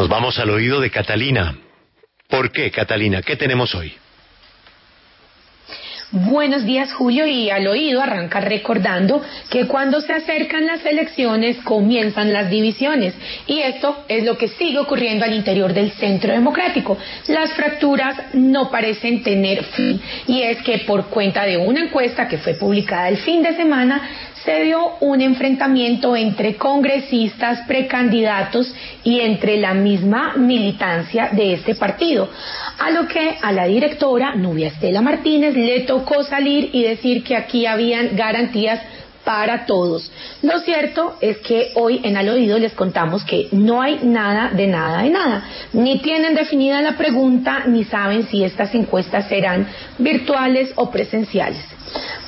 Nos vamos al oído de Catalina. ¿Por qué, Catalina? ¿Qué tenemos hoy? Buenos días, Julio, y al oído arranca recordando que cuando se acercan las elecciones comienzan las divisiones, y esto es lo que sigue ocurriendo al interior del Centro Democrático. Las fracturas no parecen tener fin, y es que por cuenta de una encuesta que fue publicada el fin de semana, se dio un enfrentamiento entre congresistas, precandidatos y entre la misma militancia de este partido, a lo que a la directora Nubia Estela Martínez le tocó salir y decir que aquí habían garantías para todos. Lo cierto es que hoy en Al Oído les contamos que no hay nada de nada de nada. Ni tienen definida la pregunta, ni saben si estas encuestas serán virtuales o presenciales.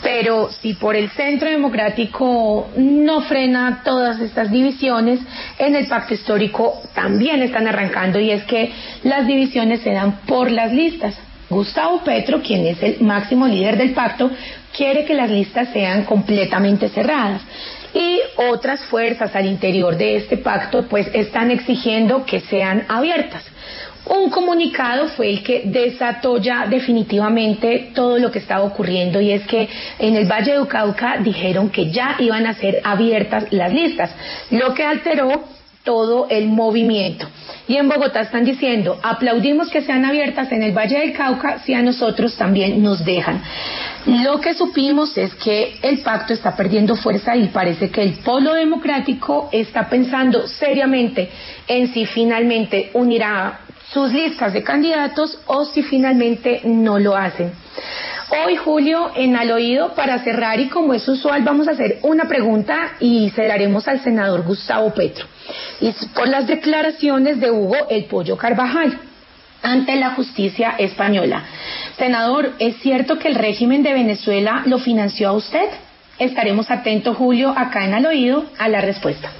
Pero si por el Centro Democrático no frena todas estas divisiones, en el pacto histórico también están arrancando y es que las divisiones se dan por las listas. Gustavo Petro, quien es el máximo líder del pacto, quiere que las listas sean completamente cerradas. Y otras fuerzas al interior de este pacto pues están exigiendo que sean abiertas. Un comunicado fue el que desató ya definitivamente todo lo que estaba ocurriendo y es que en el Valle de Cauca dijeron que ya iban a ser abiertas las listas, lo que alteró todo el movimiento. Y en Bogotá están diciendo, aplaudimos que sean abiertas en el Valle del Cauca si a nosotros también nos dejan. Lo que supimos es que el pacto está perdiendo fuerza y parece que el polo democrático está pensando seriamente en si finalmente unirá sus listas de candidatos o si finalmente no lo hacen. Hoy, Julio, en al oído, para cerrar y como es usual, vamos a hacer una pregunta y cerraremos al senador Gustavo Petro. Y por las declaraciones de Hugo El Pollo Carvajal ante la justicia española. Senador, ¿es cierto que el régimen de Venezuela lo financió a usted? Estaremos atentos, Julio, acá en al oído, a la respuesta.